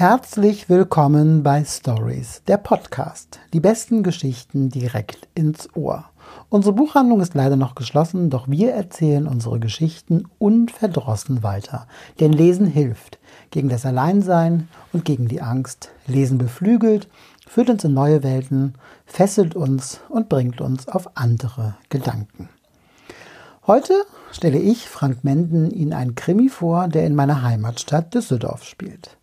Herzlich willkommen bei Stories, der Podcast. Die besten Geschichten direkt ins Ohr. Unsere Buchhandlung ist leider noch geschlossen, doch wir erzählen unsere Geschichten unverdrossen weiter. Denn Lesen hilft gegen das Alleinsein und gegen die Angst. Lesen beflügelt, führt uns in neue Welten, fesselt uns und bringt uns auf andere Gedanken. Heute stelle ich, Frank Menden, Ihnen einen Krimi vor, der in meiner Heimatstadt Düsseldorf spielt.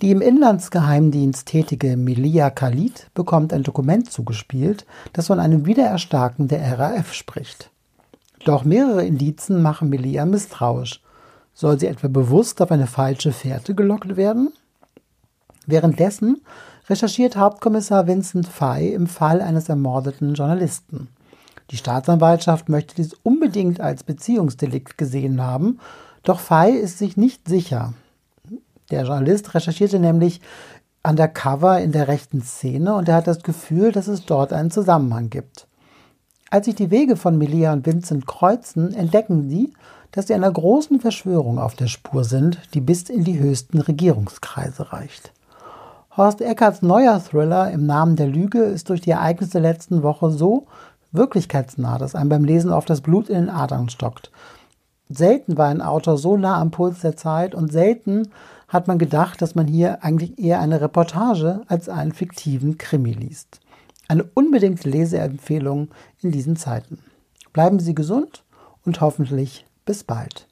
Die im Inlandsgeheimdienst tätige Melia Khalid bekommt ein Dokument zugespielt, das von einem Wiedererstarken der RAF spricht. Doch mehrere Indizen machen Melia misstrauisch. Soll sie etwa bewusst auf eine falsche Fährte gelockt werden? Währenddessen recherchiert Hauptkommissar Vincent Fay im Fall eines ermordeten Journalisten. Die Staatsanwaltschaft möchte dies unbedingt als Beziehungsdelikt gesehen haben, doch Fay ist sich nicht sicher. Der Journalist recherchierte nämlich undercover in der rechten Szene und er hat das Gefühl, dass es dort einen Zusammenhang gibt. Als sich die Wege von Melia und Vincent kreuzen, entdecken sie, dass sie einer großen Verschwörung auf der Spur sind, die bis in die höchsten Regierungskreise reicht. Horst Eckerts neuer Thriller Im Namen der Lüge ist durch die Ereignisse der letzten Woche so wirklichkeitsnah, dass einem beim Lesen oft das Blut in den Adern stockt. Selten war ein Autor so nah am Puls der Zeit und selten hat man gedacht, dass man hier eigentlich eher eine Reportage als einen fiktiven Krimi liest. Eine unbedingte Leseempfehlung in diesen Zeiten. Bleiben Sie gesund und hoffentlich bis bald.